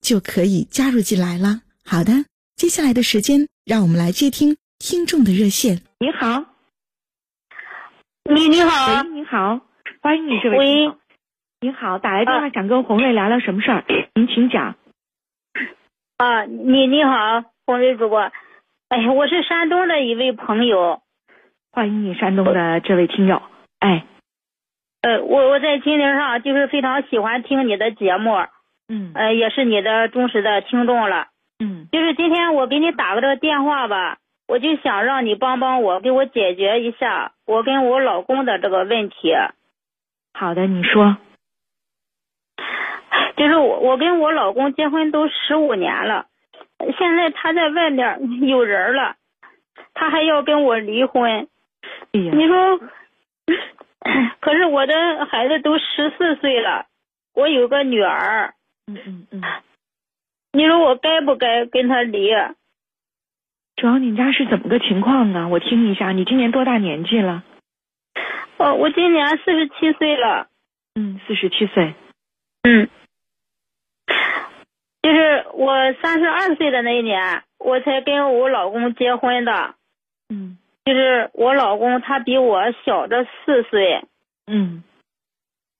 就可以加入进来了。好的，接下来的时间，让我们来接听听众的热线。你好，你你好，喂，你好，欢迎你这位喂，你好，打来电话想跟红瑞聊聊什么事儿？您请讲。啊，你你好，红瑞主播，哎呀，我是山东的一位朋友，欢迎你，山东的这位听友。哎，呃，我我在心灵上就是非常喜欢听你的节目，嗯呃，也是你的忠实的听众了。嗯就是今天我给你打个这个电话吧，我就想让你帮帮我，给我解决一下我跟我老公的这个问题。好的，你说。就是我我跟我老公结婚都十五年了，现在他在外面有人了，他还要跟我离婚。你说，可是我的孩子都十四岁了，我有个女儿，嗯嗯嗯，你说我该不该跟他离？主要你家是怎么个情况呢？我听一下，你今年多大年纪了？哦，我今年四十七岁了，嗯，四十七岁。嗯，就是我三十二岁的那一年，我才跟我老公结婚的。嗯就是我老公他比我小着四岁，嗯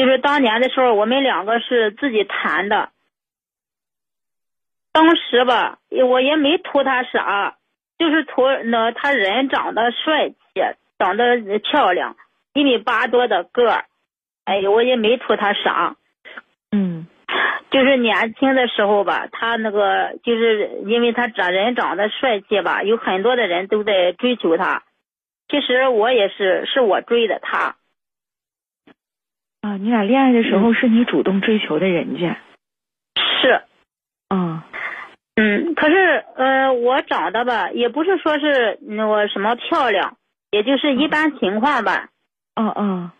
就是当年的时候，我们两个是自己谈的。当时吧，我也没图他啥，就是图那他人长得帅气，长得漂亮，一米八多的个儿，哎呀，我也没图他啥。嗯 就是年轻的时候吧，他那个就是因为他长人长得帅气吧，有很多的人都在追求他。其实我也是，是我追的他。啊，你俩恋爱的时候是你主动追求的人家。是，啊嗯，可是呃，我长得吧，也不是说是那个什么漂亮，也就是一般情况吧。哦哦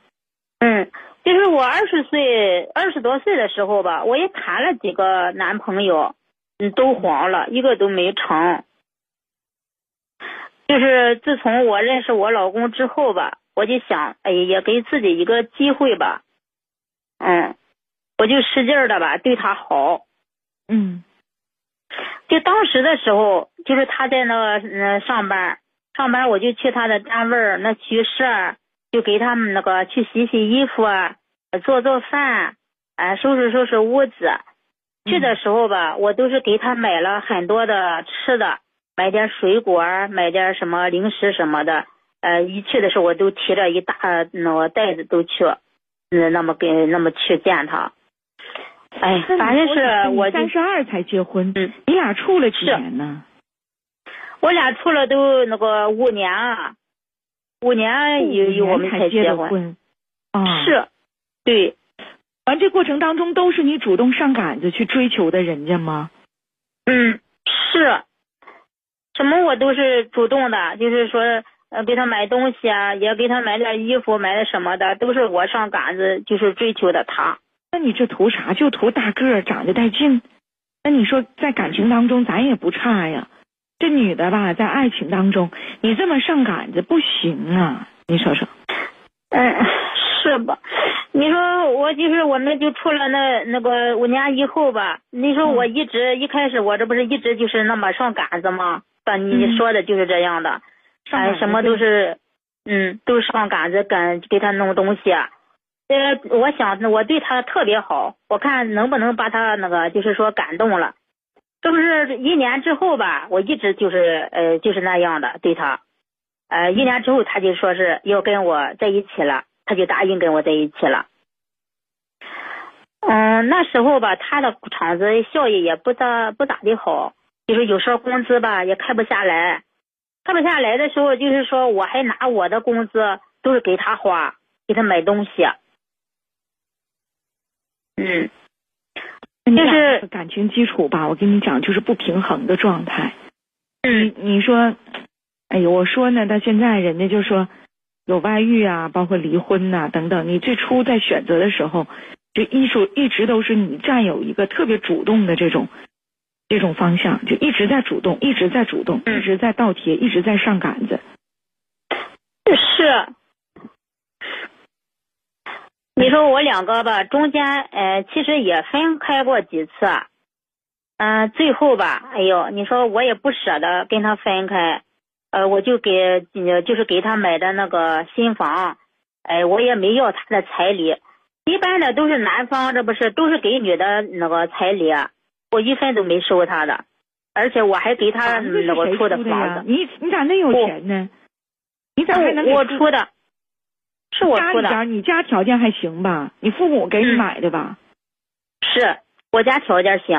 嗯，就是我二十岁、二十多岁的时候吧，我也谈了几个男朋友，嗯，都黄了，一个都没成。就是自从我认识我老公之后吧，我就想，哎，也给自己一个机会吧，嗯，我就使劲的吧对他好。嗯就当时的时候，就是他在那个嗯上班，上班我就去他的单位儿那去事儿，就给他们那个去洗洗衣服啊，做做饭，哎、收拾收拾屋子。去的时候吧，我都是给他买了很多的吃的，买点水果儿，买点什么零食什么的。呃，一去的时候我都提着一大那个袋子都去，嗯，那么跟那么去见他。哎，反正是我三十二才结婚，嗯你俩处了几年呢？我俩处了都那个五年啊，五年有有我们才结结婚。的婚。啊，是，对，完这过程当中都是你主动上杆子去追求的人家吗？嗯，是，什么我都是主动的，就是说呃给他买东西啊，也给他买点衣服，买点什么的，都是我上杆子，就是追求的他。那你这图啥？就图大个儿，长得带劲。那你说在感情当中咱也不差呀。这女的吧，在爱情当中，你这么上杆子不行啊！你说说。嗯，是吧？你说我就是我们就处了那那个五年以后吧，你说我一直、一开始我这不是一直就是那么上杆子吗？像你嗯说的就是这样的，哎，什么都是，嗯，都是上杆子跟给他弄东西。呃，我想我对他特别好，我看能不能把他那个就是说感动了。这不是一年之后吧，我一直就是呃就是那样的对他，呃一年之后他就说是要跟我在一起了，他就答应跟我在一起了。嗯，那时候吧，他的厂子效益也不咋不咋的好，就是有时候工资吧也开不下来，开不下来的时候，就是说我还拿我的工资都是给他花，给他买东西。嗯，就是感情基础吧，我跟你讲，就是不平衡的状态。嗯，你说，哎呦，我说呢，到现在人家就说有外遇啊，包括离婚呐、等等。你最初在选择的时候。就艺术一直都是你占有一个特别主动的这种这种方向，就一直在主动，一直在主动，一直在倒贴，一直在上杆子。是，你说我两个吧，中间呃其实也分开过几次，嗯，最后吧，哎呦，你说我也不舍得跟他分开，呃，我就给就是给他买的那个新房，哎，我也没要他的彩礼。一般的都是男方，这不是都是给女的那个彩礼，我一分都没收他的，而且我还给他那个出的房子。你你咋那有钱呢？你咋还能我出的？是我出的。你家条件还行吧？你父母给你买的吧？是我家条件行。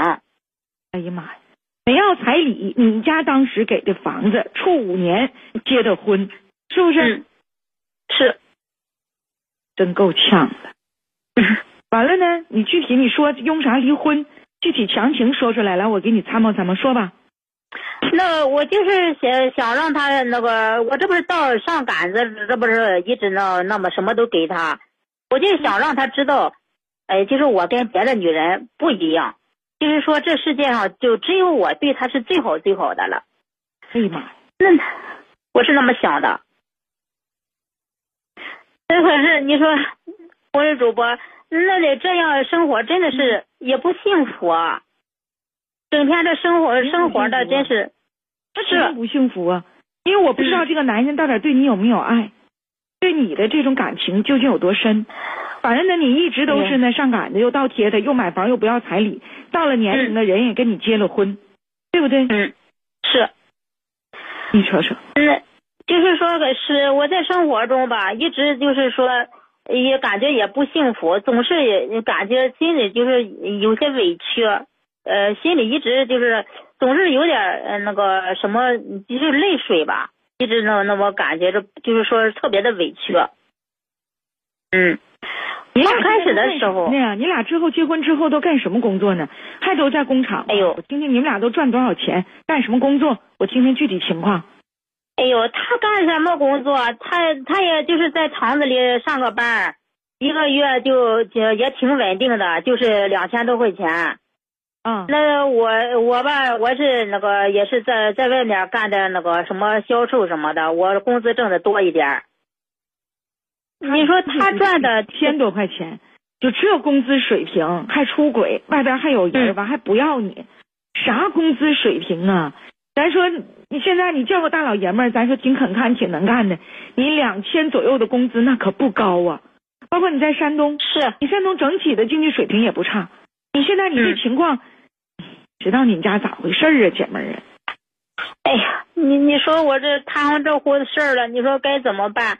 哎呀妈呀！没要彩礼，你家当时给的房子，处五年结的婚，是不是？是。真够呛的。完了呢？你具体你说用啥离婚？具体详情说出来，来我给你参谋参谋，说吧。那我就是想想让他那个，我这不是到上杆子，这不是一直那那么什么都给他，我就想让他知道，哎，就是我跟别的女人不一样，就是说这世界上就只有我对他是最好最好的了。哎呀妈！那我是那么想的，这可是你说。我是主播，那得这样生活真的是也不幸福啊！整天这生活生活的真是，他是不幸福啊！因为我不知道这个男人到底对你有没有爱，对你的这种感情究竟有多深。反正呢，你一直都是那上赶着，又倒贴的，又买房又不要彩礼，到了年龄的人也跟你结了婚，对不对？嗯，是。你瞅瞅。嗯，就是说个是我在生活中吧，一直就是说。也感觉也不幸福，总是也感觉心里就是有些委屈，呃，心里一直就是总是有点那个什么，就是泪水吧，一直那那么感觉着，就是说特别的委屈。嗯，刚开始的时候，对呀，你俩之后结婚之后都干什么工作呢？还都在工厂？哎呦，我听听你们俩都赚多少钱，干什么工作？我听听具体情况。哎呦，他干什么工作？他他也就是在厂子里上个班，一个月就就也挺稳定的，就是两千多块钱。嗯，那我我吧，我是那个也是在在外面干的那个什么销售什么的，我工资挣的多一点。你说他赚的千多块钱，就这工资水平还出轨，外边还有人吧还不要你，啥工资水平啊？咱说你现在你叫个大老爷们儿，咱说挺肯干挺能干的，你两千左右的工资那可不高啊。包括你在山东，是你山东整体的经济水平也不差。你现在你这情况，知道你们家咋回事啊，姐妹儿啊？哎呀，你你说我这摊上这户的事儿了，你说该怎么办？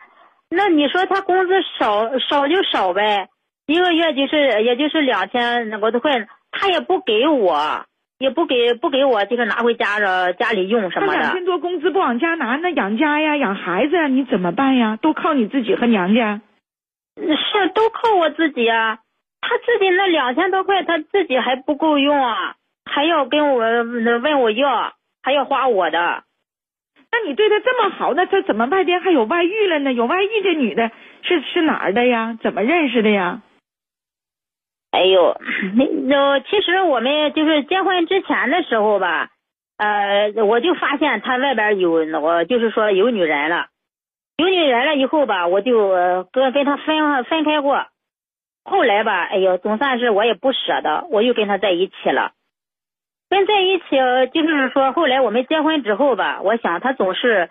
那你说他工资少少就少呗，一个月就是也就是两千那个多块，他也不给我。也不给不给我，这个拿回家着家里用什么的。两千多工资不往家拿，那养家呀、养孩子呀，你怎么办呀？都靠你自己和娘家。是，都靠我自己啊。他自己那两千多块，他自己还不够用啊，还要跟我问我要，还要花我的。那你对他这么好，那他怎么外边还有外遇了呢？有外遇这女的是是哪儿的呀？怎么认识的呀？哎呦，那那其实我们就是结婚之前的时候吧，呃，我就发现他外边有那个，就是说有女人了，有女人了以后吧，我就跟跟他分分开过。后来吧，哎呦，总算是我也不舍得，我又跟他在一起了。跟在一起就是说，后来我们结婚之后吧，我想他总是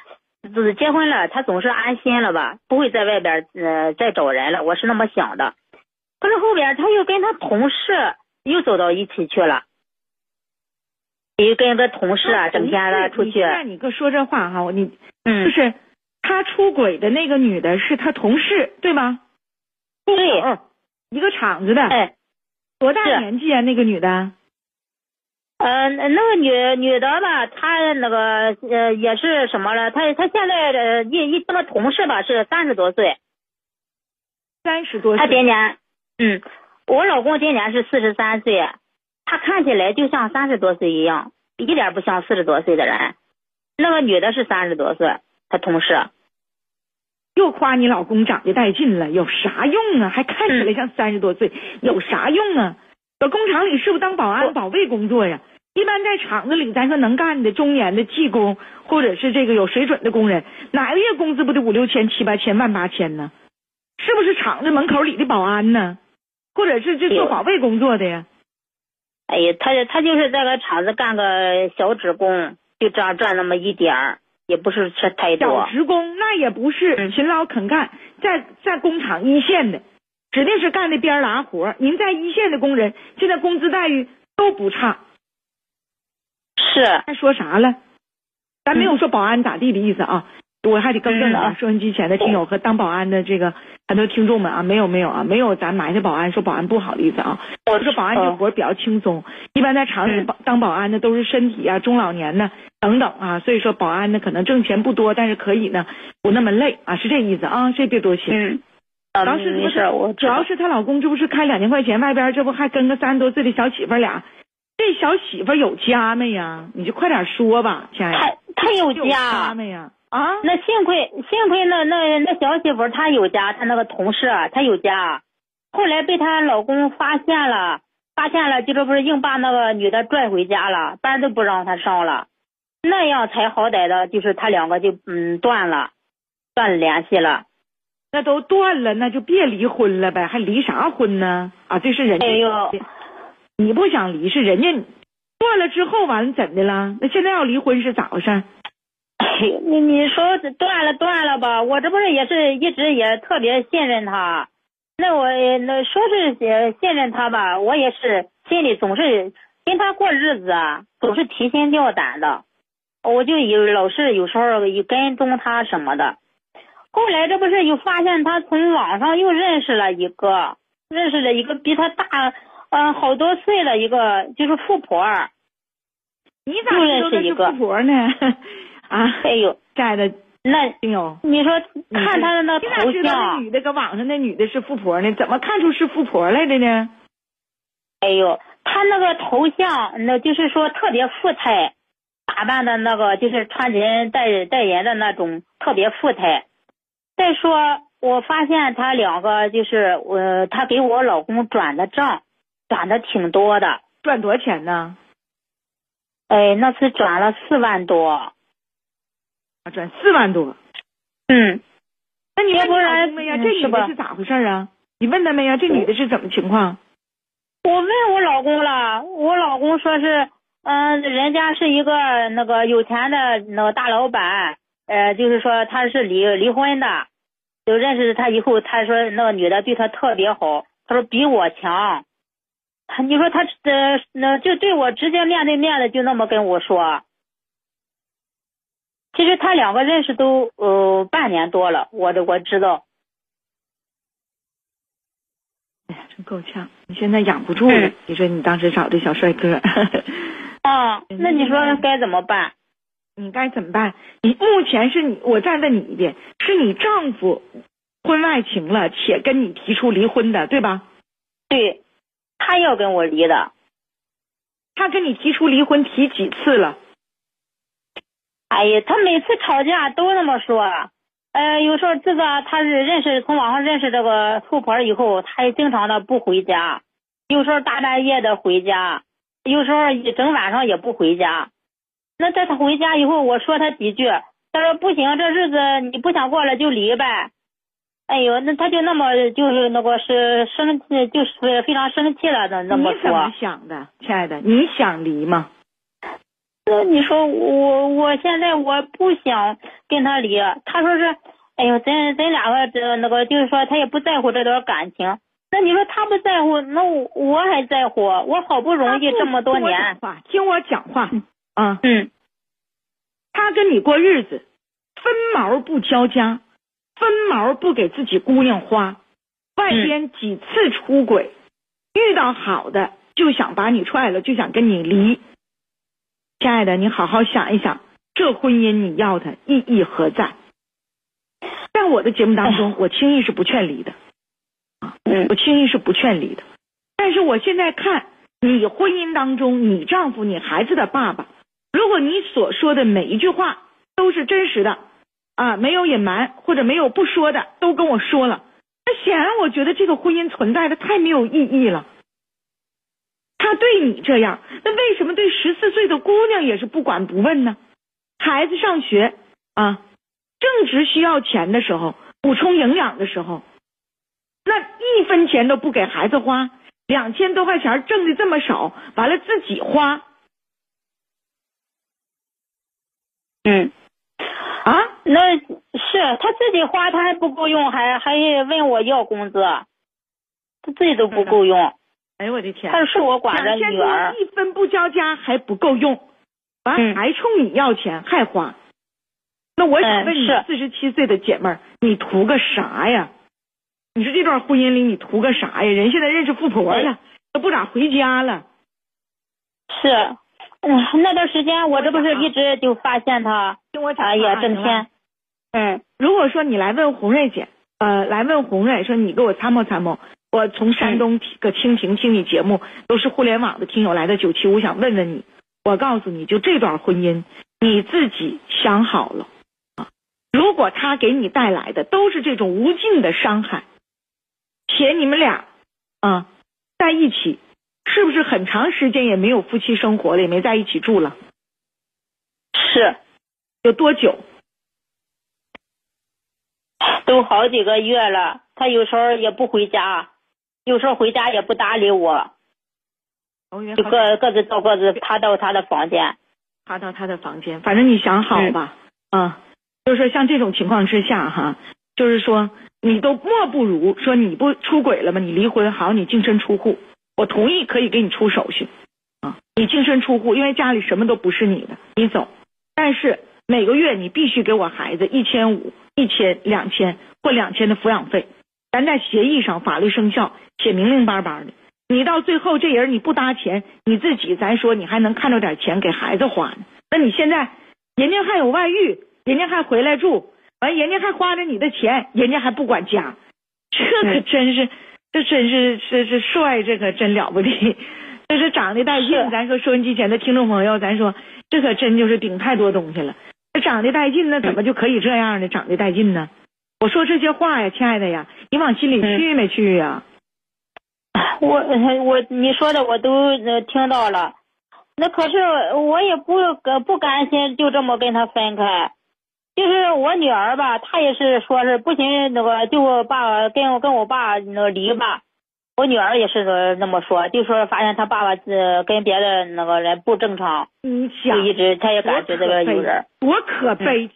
就是结婚了，他总是安心了吧，不会在外边呃再找人了，我是那么想的。可是后边他又跟他同事又走到一起去了，也跟个同事啊，整天的出去。现在你哥说这话哈，你嗯，就是他出轨的那个女的是他同事对吗？对，一个厂子的。哎，多大年纪啊？那个女的？呃，那个女女的吧，她那个呃也是什么了？她她现在的一一这个同事吧是三十多岁，三十多她岁。今年，嗯，我老公今年是四十三岁，他看起来就像三十多岁一样，一点不像四十多岁的人。那个女的是三十多岁，他同事。又夸你老公长得带劲了，有啥用啊？还看起来像三十多岁，有啥用啊？搁工厂里是不是当保安、我保卫工作呀？一般在厂子里，咱说能干的中年的技工，或者是这个有水准的工人，哪个月工资不得五六千、七八千、万八千呢？是不是厂子门口里的保安呢？或者是这做保卫工作的呀？哎呀，他他就是在个厂子干个小职工，就这样赚那么一点儿，也不是吃太小多。职工那也不是嗯勤劳肯干，在在工厂一线的，指定是干的边儿拉活儿。您在一线的工人，现在工资待遇都不差。是，还说啥了？咱没有说保安咋地的意思啊，我还得更正啊嗯。收音机前的听友和当保安的这个很多听众们啊，没有没有啊，没有咱埋汰保安说保安不好的意思啊。我我说保安这活儿比较轻松，一般在厂里当保安的都是身体啊、中老年呢等等啊，所以说保安呢可能挣钱不多，但是可以呢不那么累啊，是这意思啊，这别多心。嗯，啊，主要是主要。是她老公这不是开两千块钱，外边这不还跟个三十多岁的小媳妇儿俩，这小媳妇儿有家没呀？你就快点说吧，亲爱的。他他有有家，没呀？啊，那幸亏幸亏那那那小媳妇她有家，她那个同事啊她有家，后来被她老公发现了，发现了就这不是硬把那个女的拽回家了，班都不让她上了，那样才好歹的，就是他两个就嗯断了，断了联系了。那都断了，那就别离婚了呗，还离啥婚呢？啊，这是人家，哎呦，你不想离是人家断了之后完了怎的了？那现在要离婚是咋回事？你你说断了断了吧，我这不是也是一直也特别信任他，那我那说是也信任他吧，我也是心里总是跟他过日子啊，总是提心吊胆的，我就有老是有时候有跟踪他什么的。后来这不是又发现他从网上又认识了一个，认识了一个比他大嗯、好多岁的一个就是富婆，你咋知道她是富婆呢？啊，哎呦，亲爱的那哎呦，你说看他的那头像。女的搁网上那女的是富婆呢？怎么看出是富婆来的呢？哎呦，他那个头像，那就是说特别富态，打扮的那个就是穿人带带人的那种特别富态。再说，我发现他两个就是我，他给我老公转的账，转的挺多的。赚多少钱呢？哎，那次转了四万多。啊，赚四万多。嗯，那你问没呀？嗯这女的是咋回事啊？你问他没呀？这女的是怎么情况？我问我老公了，我老公说是，嗯、人家是一个那个有钱的那个大老板，呃，就是说他是离离婚的，就认识他以后，他说那个女的对他特别好，他说比我强，他你说他呃那就对我直接面对面的就那么跟我说，其实他两个认识都呃半年多了，我的我知道，哎呀，真够呛！你现在养不住了。嗯你说你当时找的小帅哥，啊，那你说该怎么办？你该怎么办？你目前是你，我再问你一遍，是你丈夫婚外情了，且跟你提出离婚的，对吧？对，他要跟我离的。他跟你提出离婚提几次了？哎呀，他每次吵架都那么说。呃，有时候这个他是认识从网上认识这个富婆以后，他也经常的不回家，有时候大半夜的回家，有时候一整晚上也不回家。那在他回家以后，我说他几句，他说不行，这日子你不想过了就离呗。哎呦，那他就那么就是那个是生气，就是非常生气了的那么你怎么说。想的，亲爱的？你想离吗？那你说我我现在我不想跟他离，他说是，哎呦，咱咱两个这那个就是说他也不在乎这段感情。那你说他不在乎，那我我还在乎，我好不容易这么多听我年讲，话，听我讲话，啊，嗯。他跟你过日子，分毛不交家，分毛不给自己姑娘花，外边几次出轨，遇到好的就想把你踹了，就想跟你离。亲爱的，你好好想一想，这婚姻你要它意义何在？在我的节目当中，我轻易是不劝离的，啊，嗯我轻易是不劝离的。但是我现在看你婚姻当中，你丈夫、你孩子的爸爸，如果你所说的每一句话都是真实的，啊，没有隐瞒或者没有不说的，都跟我说了，那显然我觉得这个婚姻存在的太没有意义了。他对你这样，那为什么对十四岁的姑娘也是不管不问呢？孩子上学啊，正值需要钱的时候，补充营养的时候，那一分钱都不给孩子花，两千多块钱挣的这么少，完了自己花嗯，啊？那是他自己花，他还不够用，还还问我要工资，他自己都不够用。哎呦我的天！他是我管着两千多女儿，一分不交家还不够用，完嗯还冲你要钱还花。那我想嗯问你是，四十七岁的姐妹儿，你图个啥呀？你说这段婚姻里你图个啥呀？人现在认识富婆了，都不咋回家了。是，嗯，那段时间我这不是一直就发现他，听我讲话哎呀，整天，嗯如果说你来问红瑞姐，呃，来问红瑞说你给我参谋参谋，我从山东听个蜻蜓听你节目，都是互联网的听友来的九七我，想问问你，我告诉你就这段婚姻，你自己想好了啊。如果他给你带来的都是这种无尽的伤害，且你们俩啊在一起，是不是很长时间也没有夫妻生活了，也没在一起住了？是，有多久？都好几个月了，他有时候也不回家，有时候回家也不搭理我，就各各自到各自，他到他的房间。爬到他的房间，反正你想好吧，嗯，就是说像这种情况之下哈，就是说你都莫不如说你不出轨了吗？你离婚好，你净身出户，我同意可以给你出手续啊，你净身出户，因为家里什么都不是你的，你走，但是每个月你必须给我孩子一千五、一千、两千或两千的抚养费，咱在协议上法律生效，写明明白白的。你到最后这人你不搭钱，你自己咱说你还能看着点钱给孩子花呢。那你现在人家还有外遇，人家还回来住，完人家还花着你的钱，人家还不管家，这可嗯真是，这真是这是帅，这可真了不得。这是长得带劲，咱说收音机前的听众朋友，咱说这可真就是顶太多东西了。这长得带劲，那怎么就可以这样呢？长得带劲呢？我说这些话呀，亲爱的呀，你往心里去没去呀？我我你说的我都呃听到了，那可是我也不呃不甘心就这么跟他分开，就是我女儿吧，她也是说是不行，那个就爸跟我跟我爸那个离吧。我女儿也是呃那么说，就说发现她爸爸呃跟别的那个人不正常，你想就一直她也感觉这个有人。多可悲，